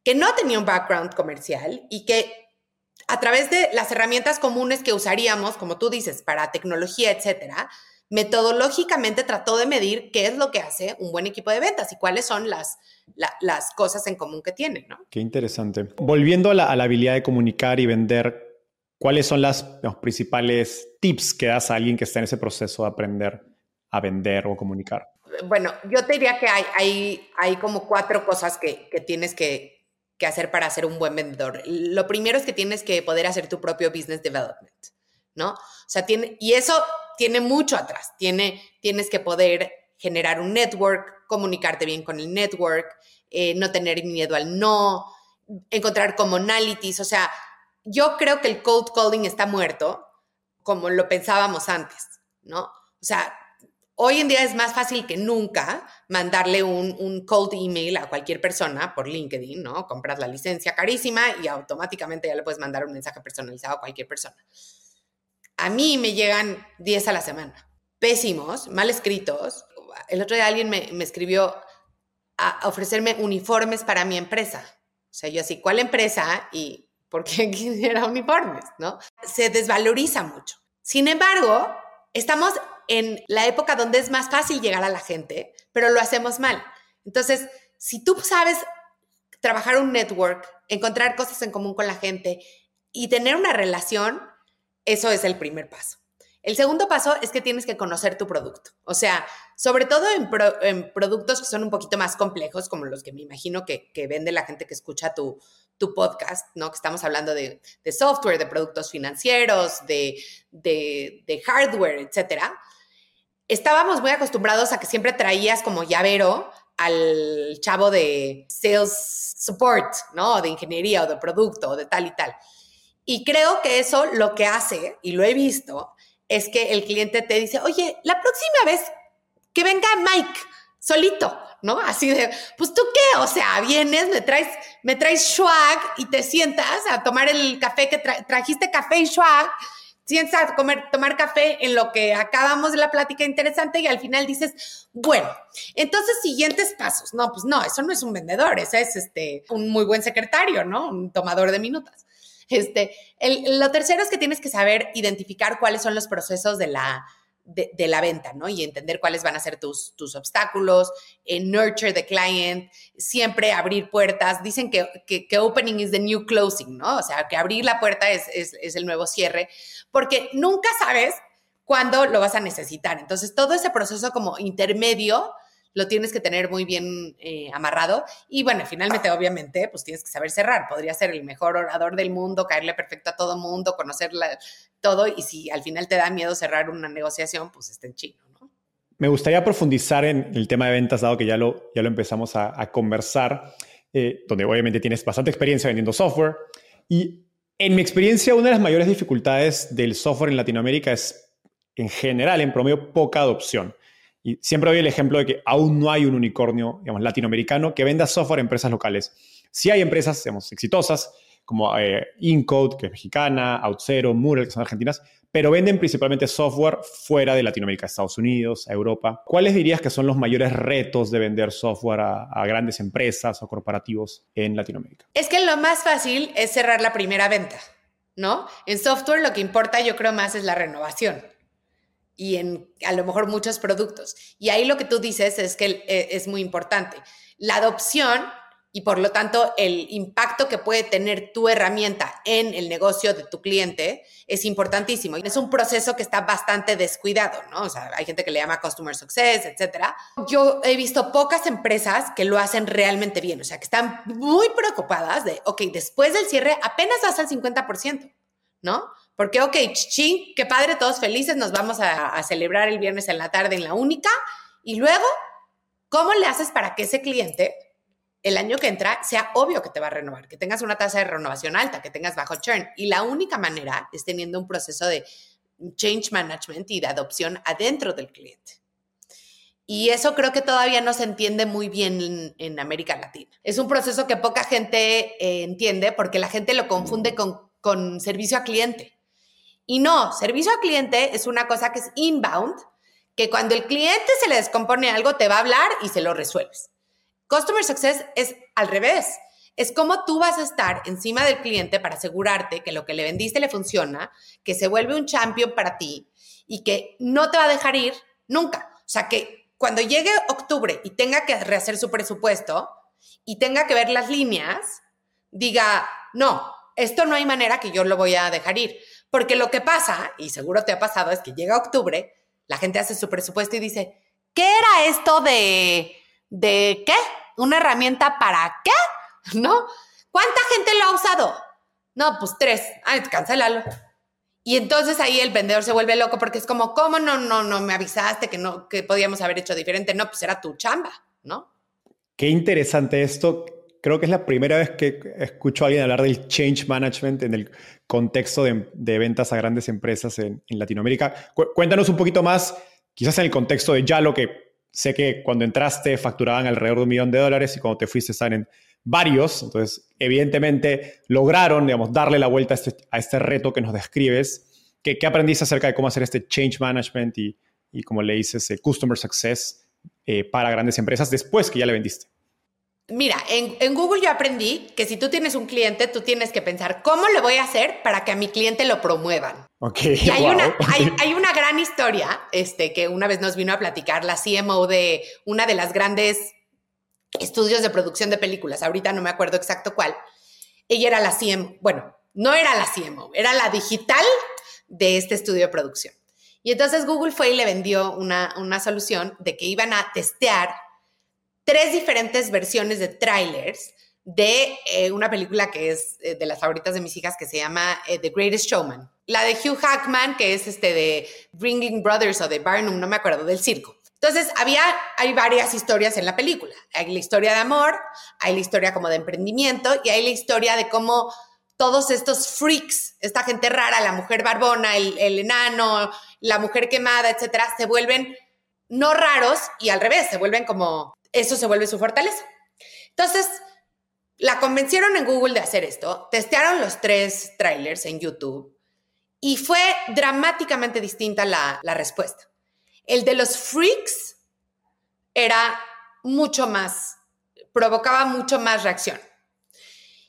que no tenía un background comercial y que a través de las herramientas comunes que usaríamos, como tú dices, para tecnología, etcétera, metodológicamente trató de medir qué es lo que hace un buen equipo de ventas y cuáles son las, las cosas en común que tienen, ¿no? Qué interesante. Volviendo a la, habilidad de comunicar y vender, ¿cuáles son las, los principales tips que das a alguien que está en ese proceso de aprender a vender o comunicar? Bueno, yo te diría que hay, hay, hay como cuatro cosas que, que tienes que, que hacer para ser un buen vendedor. Lo primero es que tienes que poder hacer tu propio business development, ¿no? O sea, tiene, y eso tiene mucho atrás. Tiene, tienes que poder generar un network, comunicarte bien con el network, eh, no tener miedo al no, encontrar commonalities. O sea, yo creo que el cold calling está muerto como lo pensábamos antes, ¿no? O sea, hoy en día es más fácil que nunca mandarle un, cold email a cualquier persona por LinkedIn, ¿no? Compras la licencia carísima y automáticamente ya le puedes mandar un mensaje personalizado a cualquier persona. A mí me llegan 10 a la semana, pésimos, mal escritos. El otro día alguien me, escribió a ofrecerme uniformes para mi empresa. O sea, yo así, ¿cuál empresa? Y ¿por qué quisiera uniformes? ¿No? Se desvaloriza mucho. Sin embargo, estamos en la época donde es más fácil llegar a la gente, pero lo hacemos mal. Entonces, si tú sabes trabajar un network, encontrar cosas en común con la gente y tener una relación, eso es el primer paso. El segundo paso es que tienes que conocer tu producto. O sea, sobre todo en, productos que son un poquito más complejos, como los que me imagino que, vende la gente que escucha tu, podcast, ¿no? Que estamos hablando de, software, de productos financieros, de, de, hardware, etcétera. Estábamos muy acostumbrados a que siempre traías como llavero al chavo de sales support, ¿no? De ingeniería o de producto o de tal y tal. Y creo que eso lo que hace, y lo he visto, es que el cliente te dice, oye, la próxima vez que venga Mike solito, ¿no? Así de, pues tú qué, o sea, vienes, me traes, me traes swag y te sientas a tomar el café que trajiste café y swag, sientas a comer, tomar café en lo que acabamos de la plática interesante y al final dices, bueno, entonces siguientes pasos. No, pues no, eso no es un vendedor, ese es este, un muy buen secretario, ¿no? Un tomador de minutas. Este, lo tercero es que tienes que saber identificar cuáles son los procesos de la, de, la venta, ¿no? Y entender cuáles van a ser tus, tus obstáculos, eh, nurture the client, siempre abrir puertas. Dicen que, que, opening is the new closing, ¿no? O sea, que abrir la puerta es, es el nuevo cierre, porque nunca sabes cuándo lo vas a necesitar. Entonces, todo ese proceso como intermedio lo tienes que tener muy bien eh, amarrado. Y bueno, finalmente, obviamente, pues tienes que saber cerrar. Podría ser el mejor orador del mundo, caerle perfecto a todo mundo, conocer todo. Y si al final te da miedo cerrar una negociación, pues está en chino, ¿no? Me gustaría profundizar en el tema de ventas, dado que ya lo, ya lo empezamos a, conversar, eh, donde obviamente tienes bastante experiencia vendiendo software. Y en mi experiencia, una de las mayores dificultades del software en Latinoamérica es, en general, en promedio, poca adopción. Y siempre doy el ejemplo de que aún no hay un unicornio digamos, latinoamericano que venda software a empresas locales. Sí hay empresas digamos, exitosas, como eh, Incode, que es mexicana, OutZero, Mural, que son argentinas, pero venden principalmente software fuera de Latinoamérica, Estados Unidos, Europa. ¿Cuáles dirías que son los mayores retos de vender software a, a, grandes empresas o corporativos en Latinoamérica? Es que lo más fácil es cerrar la primera venta, ¿no? En software lo que importa yo creo más es la renovación y en a lo mejor muchos productos. Y ahí lo que tú dices es que eh, es muy importante. La adopción y por lo tanto el impacto que puede tener tu herramienta en el negocio de tu cliente es importantísimo. Es un proceso que está bastante descuidado, ¿no? O sea, hay gente que le llama customer success, etcétera. Yo he visto pocas empresas que lo hacen realmente bien, o sea, que están muy preocupadas de, ok, después del cierre apenas vas al 50%, ¿no? Porque, ok, ching, qué padre, todos felices, nos vamos a, celebrar el viernes en la tarde en la única. Y luego, ¿cómo le haces para que ese cliente el año que entra sea obvio que te va a renovar, que tengas una tasa de renovación alta, que tengas bajo churn? Y la única manera es teniendo un proceso de change management y de adopción adentro del cliente. Y eso creo que todavía no se entiende muy bien en, América Latina. Es un proceso que poca gente eh, entiende porque la gente lo confunde con, con servicio a cliente. Y no, servicio al cliente es una cosa que es inbound, que cuando el cliente se le descompone algo, te va a hablar y se lo resuelves. Customer Success es al revés. Es como tú vas a estar encima del cliente para asegurarte que lo que le vendiste le funciona, que se vuelve un champion para ti y que no te va a dejar ir nunca. O sea, que cuando llegue octubre y tenga que rehacer su presupuesto y tenga que ver las líneas, diga, no, esto no hay manera que yo lo voy a dejar ir. Porque lo que pasa, y seguro te ha pasado, es que llega octubre, la gente hace su presupuesto y dice, ¿qué era esto de, de qué? ¿Una herramienta para qué? ¿No? ¿Cuánta gente lo ha usado? No, pues tres. Ay, cancélalo. Y entonces ahí el vendedor se vuelve loco porque es como, ¿cómo no, no, no me avisaste que no, que podíamos haber hecho diferente? No, pues era tu chamba, ¿no? Qué interesante esto. Creo que es la primera vez que escucho a alguien hablar del change management en el contexto de, ventas a grandes empresas en, Latinoamérica. cuéntanos un poquito más, quizás en el contexto de Yalo, que sé que cuando entraste facturaban alrededor de un millón de dólares y cuando te fuiste están en varios. Entonces, evidentemente, lograron, digamos, darle la vuelta a este, a este reto que nos describes. ¿Qué, ¿Qué, aprendiste acerca de cómo hacer este change management y, y como le dices, el customer success eh, para grandes empresas después que ya le vendiste? Mira, en, Google yo aprendí que si tú tienes un cliente, tú tienes que pensar, ¿cómo le voy a hacer para que a mi cliente lo promuevan? Ok. Y hay, una, hay, hay, una gran historia este, que una vez nos vino a platicar la CMO de una de las grandes estudios de producción de películas, ahorita no me acuerdo exacto cuál. Ella era la CMO, bueno, no era la CMO, era la digital de este estudio de producción. Y entonces Google fue y le vendió una, una solución de que iban a testear tres diferentes versiones de trailers de eh, una película que es eh, de las favoritas de mis hijas que se llama eh, The Greatest Showman. La de Hugh Hackman, que es este de Ringling Brothers o de Barnum, no me acuerdo, del circo. Entonces, había, hay varias historias en la película. Hay la historia de amor, hay la historia como de emprendimiento y hay la historia de cómo todos estos freaks, esta gente rara, la mujer barbona, el, el enano, la mujer quemada, etcétera, se vuelven no raros y al revés, se vuelven como, eso se vuelve su fortaleza. Entonces, la convencieron en Google de hacer esto, testearon los tres trailers en YouTube y fue dramáticamente distinta la, la respuesta. El de los freaks era mucho más, provocaba mucho más reacción.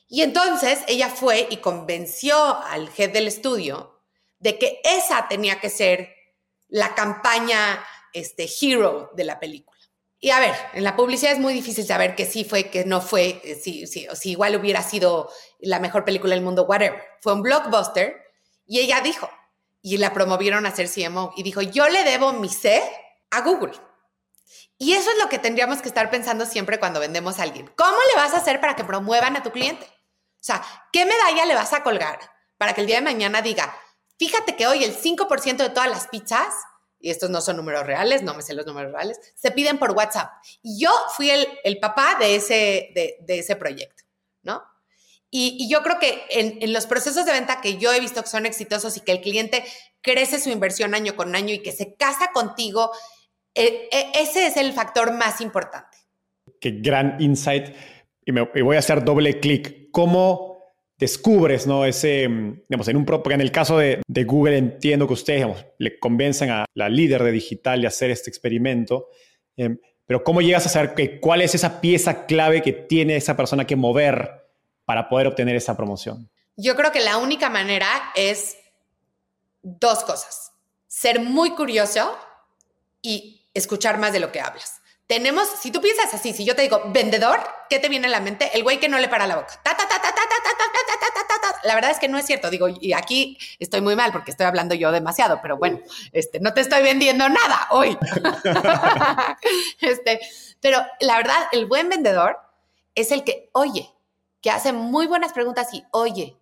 Y entonces ella fue y convenció al head del estudio de que esa tenía que ser la campaña este, hero de la película. Y a ver, en la publicidad es muy difícil saber que sí fue, que no fue, eh, si, si, si igual hubiera sido la mejor película del mundo, whatever. Fue un blockbuster y ella dijo, y la promovieron a ser CMO y dijo, yo le debo mi C a Google. Y eso es lo que tendríamos que estar pensando siempre cuando vendemos a alguien. ¿Cómo le vas a hacer para que promuevan a tu cliente? O sea, ¿qué medalla le vas a colgar para que el día de mañana diga, fíjate que hoy el 5% de todas las pizzas, y estos no son números reales, no me sé los números reales, se piden por WhatsApp. Y yo fui el, papá de ese, de ese proyecto, ¿no? Y, yo creo que en, los procesos de venta que yo he visto que son exitosos y que el cliente crece su inversión año con año y que se casa contigo, eh, eh, ese es el factor más importante. Qué gran insight. Y, me, voy a hacer doble clic. ¿Cómo descubres, ¿no? Ese, digamos, en un, porque en el caso de, Google entiendo que ustedes, le convencen a la líder de digital de hacer este experimento, em, pero ¿cómo llegas a saber que, cuál es esa pieza clave que tiene esa persona que mover para poder obtener esa promoción? Yo creo que la única manera es dos cosas. Ser muy curioso y escuchar más de lo que hablas. Tenemos, si tú piensas así, si yo te digo vendedor, ¿qué te viene a la mente? El güey que no le para la boca. La verdad es que no es cierto. Digo, y aquí estoy muy mal porque estoy hablando yo demasiado, pero bueno, este, no te estoy vendiendo nada hoy. este, pero la verdad, el buen vendedor es el que oye, que hace muy buenas preguntas y oye,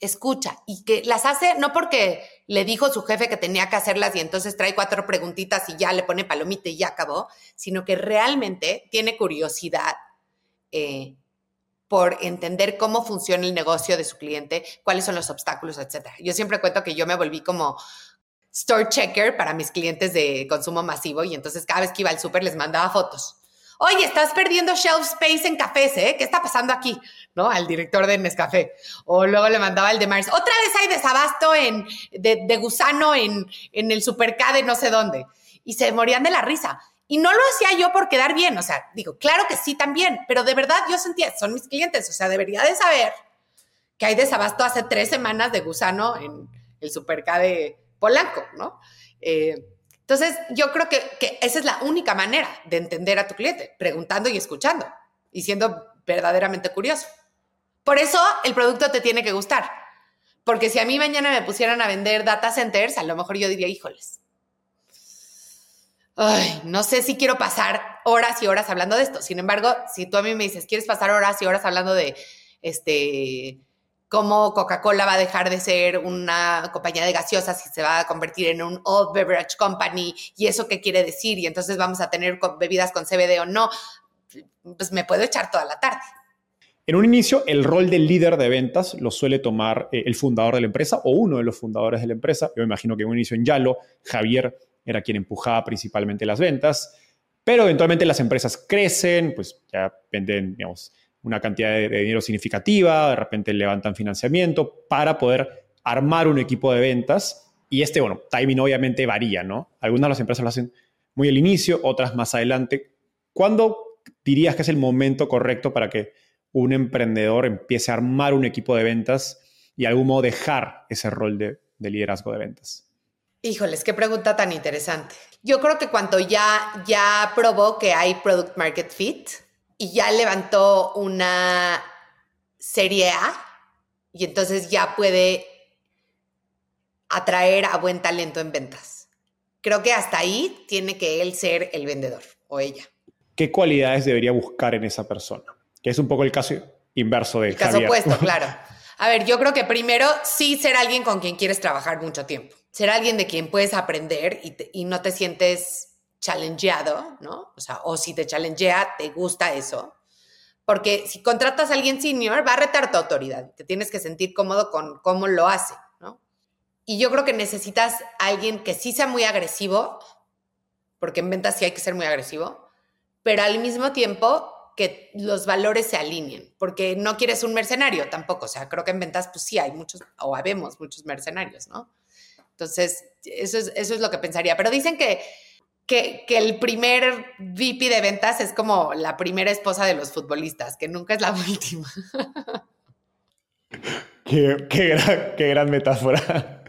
escucha, y que las hace no porque le dijo su jefe que tenía que hacerlas y entonces trae cuatro preguntitas y ya le pone palomita y ya acabó, sino que realmente tiene curiosidad eh, por entender cómo funciona el negocio de su cliente, cuáles son los obstáculos, etc. Yo siempre cuento que yo me volví como store checker para mis clientes de consumo masivo y entonces cada vez que iba al súper les mandaba fotos oye, estás perdiendo shelf space en cafés, ¿eh? ¿Qué está pasando aquí? ¿No? Al director de Nescafé. O luego le mandaba el de Mars. Otra vez hay desabasto en, de, gusano en, en el supercade no sé dónde. y se morían de la risa. Y no lo hacía yo por quedar bien, o sea, digo, claro que sí también, pero de verdad yo sentía, son mis clientes, o sea, debería de saber que hay desabasto hace tres semanas de gusano en el Superca de Polanco, ¿no? Eh, entonces, yo creo que, que, esa es la única manera de entender a tu cliente, preguntando y escuchando y siendo verdaderamente curioso. Por eso el producto te tiene que gustar. Porque si a mí mañana me pusieran a vender data centers, a lo mejor yo diría, híjoles. Ay, no sé si quiero pasar horas y horas hablando de esto. Sin embargo, si tú a mí me dices, ¿quieres pasar horas y horas hablando de este cómo Coca-Cola va a dejar de ser una compañía de gaseosas y se va a convertir en un old beverage company y eso qué quiere decir y entonces vamos a tener bebidas con CBD o no, pues me puedo echar toda la tarde. En un inicio, el rol del líder de ventas lo suele tomar eh, el fundador de la empresa o uno de los fundadores de la empresa. Yo me imagino que en un inicio en Yalo, Javier era quien empujaba principalmente las ventas, pero eventualmente las empresas crecen, pues ya venden, digamos, una cantidad de, dinero significativa, de repente levantan financiamiento para poder armar un equipo de ventas. Y este, bueno, timing obviamente varía, ¿no? Algunas de las empresas lo hacen muy al inicio, otras más adelante. ¿Cuándo dirías que es el momento correcto para que un emprendedor empiece a armar un equipo de ventas y de algún modo dejar ese rol de, liderazgo de ventas? Híjoles, qué pregunta tan interesante. Yo creo que cuando ya, ya probó que hay product market fit y ya levantó una serie A y entonces ya puede atraer a buen talento en ventas. Creo que hasta ahí tiene que él ser el vendedor o ella. ¿Qué cualidades debería buscar en esa persona? que es un poco el caso inverso del el caso opuesto, claro. A ver, yo creo que primero sí ser alguien con quien quieres trabajar mucho tiempo. Ser alguien de quien puedes aprender y, no te sientes challengeado, ¿no? O sea, o si te challengea, te gusta eso. Porque si contratas a alguien senior, va a retar tu autoridad. Te tienes que sentir cómodo con cómo lo hace, ¿no? Y yo creo que necesitas a alguien que sí sea muy agresivo, porque en ventas sí hay que ser muy agresivo, pero al mismo tiempo que los valores se alineen, porque no quieres un mercenario tampoco, o sea, creo que en ventas pues sí hay muchos, o habemos muchos mercenarios, ¿no? Entonces, eso es, eso es lo que pensaría, pero dicen que, que, el primer VP de ventas es como la primera esposa de los futbolistas, que nunca es la última. qué, qué, gran, qué gran metáfora.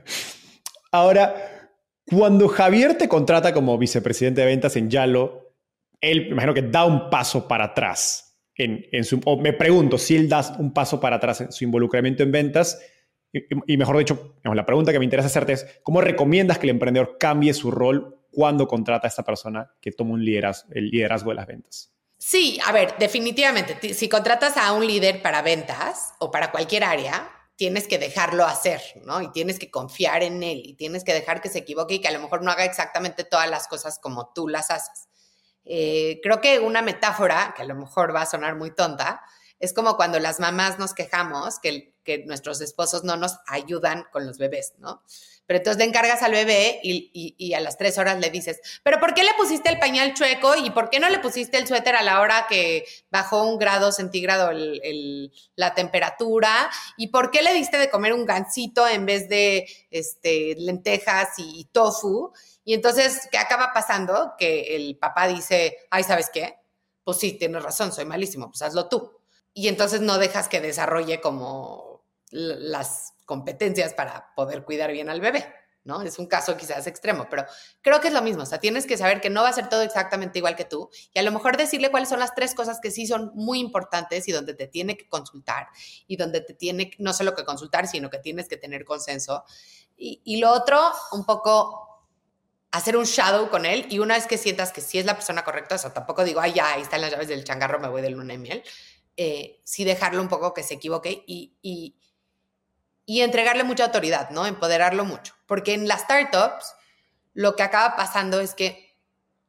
Ahora, cuando Javier te contrata como vicepresidente de ventas en Yalo, él, me imagino que da un paso para atrás. En, su, o me pregunto si él da un paso para atrás en su involucramiento en ventas. Y, mejor dicho, la pregunta que me interesa hacerte es, ¿cómo recomiendas que el emprendedor cambie su rol cuando contrata a esta persona que toma un liderazgo, el liderazgo de las ventas? Sí, a ver, definitivamente, si contratas a un líder para ventas o para cualquier área, tienes que dejarlo hacer, ¿no? Y tienes que confiar en él y tienes que dejar que se equivoque y que a lo mejor no haga exactamente todas las cosas como tú las haces. Eh, creo que una metáfora, que a lo mejor va a sonar muy tonta, es como cuando las mamás nos quejamos que, que nuestros esposos no nos ayudan con los bebés, ¿no? Pero entonces le encargas al bebé y, a las tres horas le dices, pero ¿por qué le pusiste el pañal chueco y por qué no le pusiste el suéter a la hora que bajó un grado centígrado la temperatura? ¿Y por qué le diste de comer un gansito en vez de este, lentejas y tofu? Y entonces, ¿qué acaba pasando? Que el papá dice, ay, ¿sabes qué? Pues sí, tienes razón, soy malísimo, pues hazlo tú. Y entonces no dejas que desarrolle como las competencias para poder cuidar bien al bebé, ¿no? Es un caso quizás extremo, pero creo que es lo mismo, o sea, tienes que saber que no va a ser todo exactamente igual que tú y a lo mejor decirle cuáles son las tres cosas que sí son muy importantes y donde te tiene que consultar y donde te tiene no solo que consultar, sino que tienes que tener consenso. Y, y lo otro, un poco hacer un shadow con él y una vez que sientas que sí es la persona correcta, o sea, tampoco digo, ay, ya, ahí están las llaves del changarro, me voy de luna y miel, eh, sí dejarlo un poco que se equivoque y, y, y, entregarle mucha autoridad, ¿no? Empoderarlo mucho. Porque en las startups lo que acaba pasando es que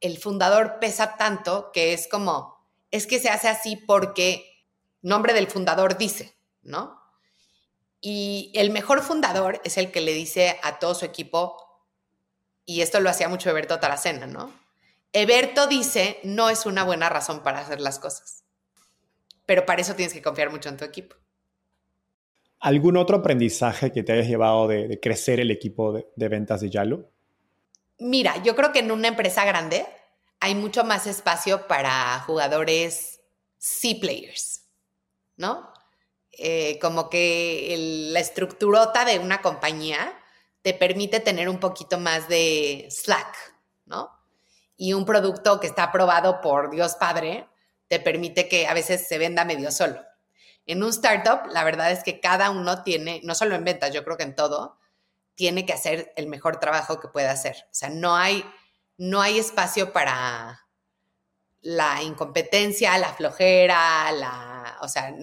el fundador pesa tanto que es como, es que se hace así porque nombre del fundador dice, ¿no? Y el mejor fundador es el que le dice a todo su equipo, y esto lo hacía mucho Eberto Taracena, ¿no? Eberto dice, no es una buena razón para hacer las cosas, pero para eso tienes que confiar mucho en tu equipo. ¿Algún otro aprendizaje que te hayas llevado de, crecer el equipo de, ventas de Yalo? Mira, yo creo que en una empresa grande hay mucho más espacio para jugadores C-players, ¿no? Eh, como que la estructurota de una compañía te permite tener un poquito más de slack, ¿no? Y un producto que está aprobado por Dios Padre te permite que a veces se venda medio solo. En un startup, la verdad es que cada uno tiene, no solo en ventas, yo creo que en todo, tiene que hacer el mejor trabajo que pueda hacer. O sea, no hay, no hay espacio para la incompetencia, la flojera, la, o sea,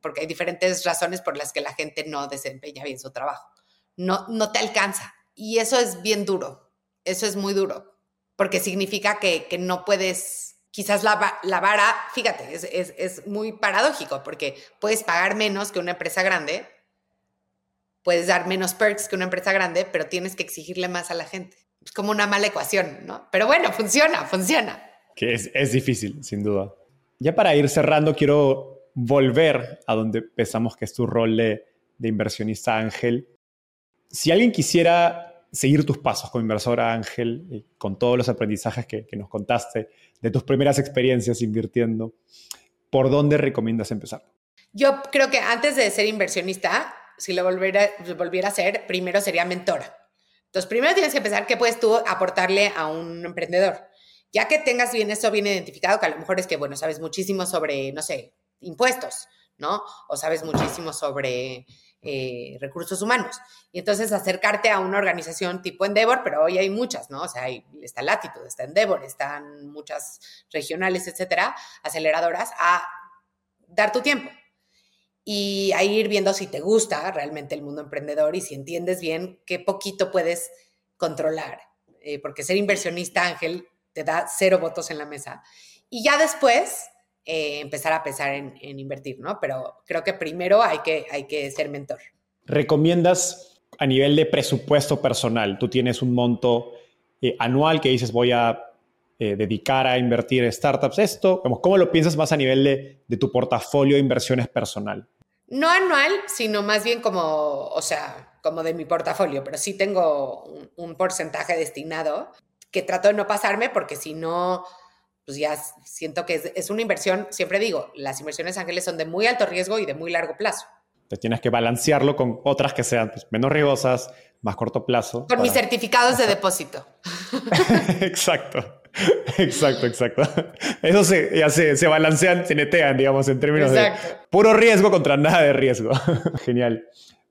porque hay diferentes razones por las que la gente no desempeña bien su trabajo no, no te alcanza. Y eso es bien duro, eso es muy duro, porque significa que, no puedes, quizás la, la vara, fíjate, es, es, muy paradójico, porque puedes pagar menos que una empresa grande, puedes dar menos perks que una empresa grande, pero tienes que exigirle más a la gente. Es como una mala ecuación, ¿no? Pero bueno, funciona, funciona. Que es, es difícil, sin duda. Ya para ir cerrando, quiero volver a donde pensamos que es tu rol de, de inversionista ángel si alguien quisiera seguir tus pasos como inversora Ángel, con todos los aprendizajes que, nos contaste de tus primeras experiencias invirtiendo, ¿por dónde recomiendas empezar? Yo creo que antes de ser inversionista, si lo volviera, volviera a ser, primero sería mentora. Entonces, primero tienes que pensar qué puedes tú aportarle a un emprendedor. Ya que tengas bien eso bien identificado, que a lo mejor es que, bueno, sabes muchísimo sobre, no sé, impuestos, ¿no? O sabes muchísimo sobre eh, recursos humanos. Y entonces acercarte a una organización tipo Endeavor, pero hoy hay muchas, ¿no? O sea, hay, está Latitud, está Endeavor, están muchas regionales, etcétera, aceleradoras, a dar tu tiempo y a ir viendo si te gusta realmente el mundo emprendedor y si entiendes bien qué poquito puedes controlar. Eh, porque ser inversionista, Ángel, te da cero votos en la mesa. Y ya después eh, empezar a pensar en, invertir, ¿no? Pero creo que primero hay que, hay que ser mentor. ¿Recomiendas a nivel de presupuesto personal? Tú tienes un monto eh, anual que dices voy a eh, dedicar a invertir en startups. Esto, ¿cómo lo piensas más a nivel de, tu portafolio de inversiones personal? No anual, sino más bien como, o sea, como de mi portafolio, pero sí tengo un, un porcentaje destinado que trato de no pasarme porque si no pues ya siento que es, una inversión, siempre digo, las inversiones ángeles son de muy alto riesgo y de muy largo plazo. Te tienes que balancearlo con otras que sean pues, menos riesgosas, más corto plazo. Con mis certificados de depósito. exacto. Exacto, exacto. Eso se, ya se, se balancean, se netean, digamos, en términos de puro riesgo contra nada de riesgo. Genial.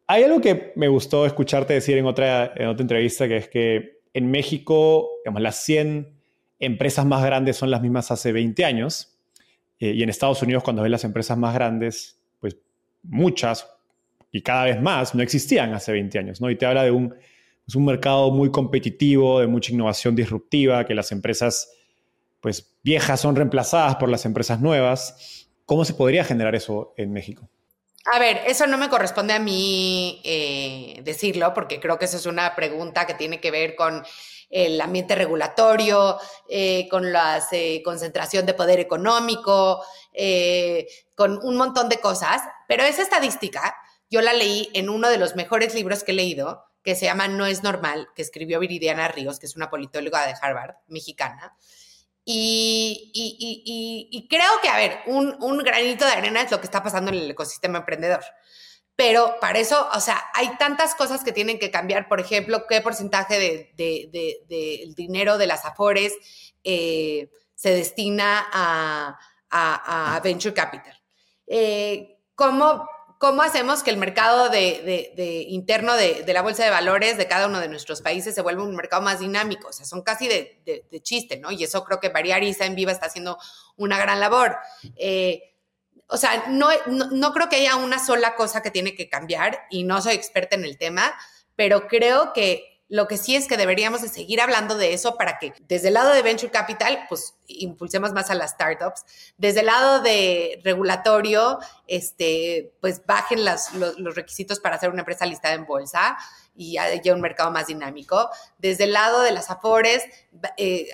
Hay algo que me gustó escucharte decir en otra, en otra entrevista, que es que en México, digamos, las 100 empresas más grandes son las mismas hace 20 años. Eh, y en Estados Unidos, cuando ves las empresas más grandes, pues muchas y cada vez más no existían hace 20 años. ¿no? Y te habla de un, pues, un mercado muy competitivo, de mucha innovación disruptiva, que las empresas pues, viejas son reemplazadas por las empresas nuevas. ¿Cómo se podría generar eso en México? A ver, eso no me corresponde a mí eh, decirlo, porque creo que eso es una pregunta que tiene que ver con el ambiente regulatorio, eh, con la eh, concentración de poder económico, eh, con un montón de cosas. Pero esa estadística yo la leí en uno de los mejores libros que he leído, que se llama No es normal, que escribió Viridiana Ríos, que es una politóloga de Harvard, mexicana. Y, creo que, a ver, un granito de arena es lo que está pasando en el ecosistema emprendedor. Pero para eso, o sea, hay tantas cosas que tienen que cambiar. Por ejemplo, qué porcentaje del de, dinero de las Afores eh, se destina a, Venture Capital. Eh, ¿cómo, ¿Cómo hacemos que el mercado de, interno de, la bolsa de valores de cada uno de nuestros países se vuelva un mercado más dinámico? O sea, son casi de, chiste, ¿no? Y eso creo que Variar en Viva está haciendo una gran labor. Eh, o sea, no, no, creo que haya una sola cosa que tiene que cambiar y no soy experta en el tema, pero creo que lo que sí es que deberíamos de seguir hablando de eso para que desde el lado de Venture Capital, pues impulsemos más a las startups. Desde el lado de regulatorio, este, pues bajen los, requisitos para hacer una empresa listada en bolsa y haya un mercado más dinámico. Desde el lado de las afores, eh,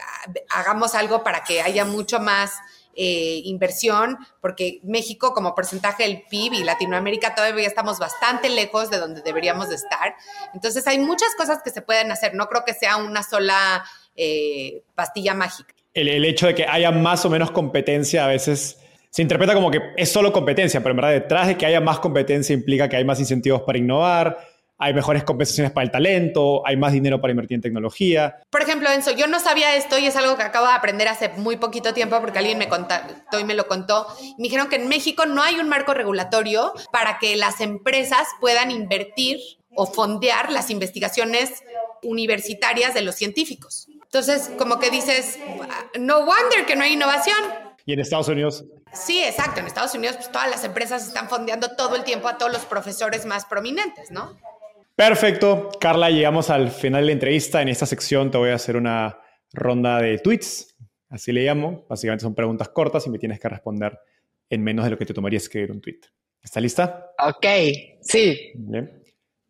hagamos algo para que haya mucho más eh, inversión, porque México como porcentaje del PIB y Latinoamérica todavía estamos bastante lejos de donde deberíamos de estar. Entonces hay muchas cosas que se pueden hacer, no creo que sea una sola eh, pastilla mágica. El, hecho de que haya más o menos competencia a veces se interpreta como que es solo competencia, pero en verdad detrás de que haya más competencia implica que hay más incentivos para innovar, hay mejores compensaciones para el talento, hay más dinero para invertir en tecnología. Por ejemplo, Enzo, yo no sabía esto y es algo que acabo de aprender hace muy poquito tiempo porque alguien me contó y me lo contó. Me dijeron que en México no hay un marco regulatorio para que las empresas puedan invertir o fondear las investigaciones universitarias de los científicos. Entonces, como que dices, no wonder que no hay innovación. ¿Y en Estados Unidos? Sí, exacto. En Estados Unidos, pues todas las empresas están fondeando todo el tiempo a todos los profesores más prominentes, ¿no? Perfecto. Carla, llegamos al final de la entrevista. En esta sección te voy a hacer una ronda de tweets. Así le llamo. Básicamente son preguntas cortas y me tienes que responder en menos de lo que te tomaría escribir un tweet. ¿Está lista? Ok, sí.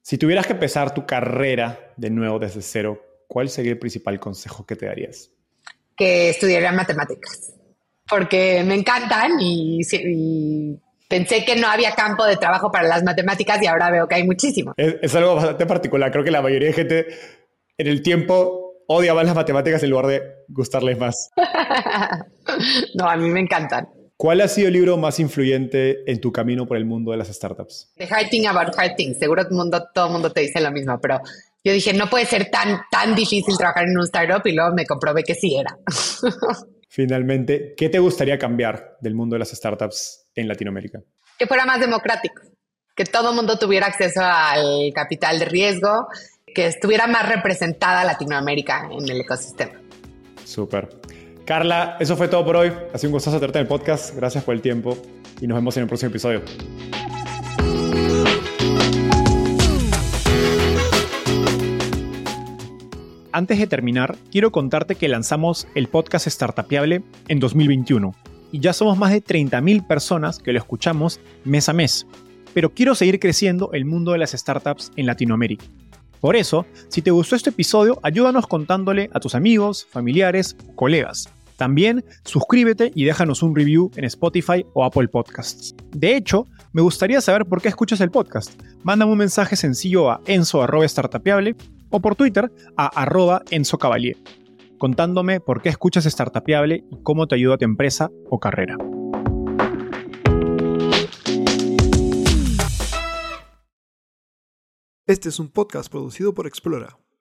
Si tuvieras que empezar tu carrera de nuevo desde cero, ¿cuál sería el principal consejo que te darías? Que estudiara matemáticas, porque me encantan y, y pensé que no había campo de trabajo para las matemáticas y ahora veo que hay muchísimo. Es, algo bastante particular. Creo que la mayoría de gente en el tiempo odiaba las matemáticas en lugar de gustarles más. no, a mí me encantan. ¿Cuál ha sido el libro más influyente en tu camino por el mundo de las startups? The Hard Thing About Hard Things. Seguro todo el mundo, todo mundo te dice lo mismo, pero yo dije, no puede ser tan, tan difícil trabajar en un startup y luego me comprobé que sí era. Finalmente, ¿qué te gustaría cambiar del mundo de las startups en Latinoamérica? Que fuera más democrático, que todo el mundo tuviera acceso al capital de riesgo, que estuviera más representada Latinoamérica en el ecosistema. Súper. Carla, eso fue todo por hoy. Ha sido un gustazo tenerte en el podcast. Gracias por el tiempo y nos vemos en el próximo episodio. Antes de terminar, quiero contarte que lanzamos el podcast Startupiable en 2021 y ya somos más de 30.000 personas que lo escuchamos mes a mes. Pero quiero seguir creciendo el mundo de las startups en Latinoamérica. Por eso, si te gustó este episodio, ayúdanos contándole a tus amigos, familiares, colegas. También suscríbete y déjanos un review en Spotify o Apple Podcasts. De hecho, me gustaría saber por qué escuchas el podcast. Mándame un mensaje sencillo a enzo.startapeable o por Twitter a arroba contándome por qué escuchas Startupiable y cómo te ayuda a tu empresa o carrera. Este es un podcast producido por Explora.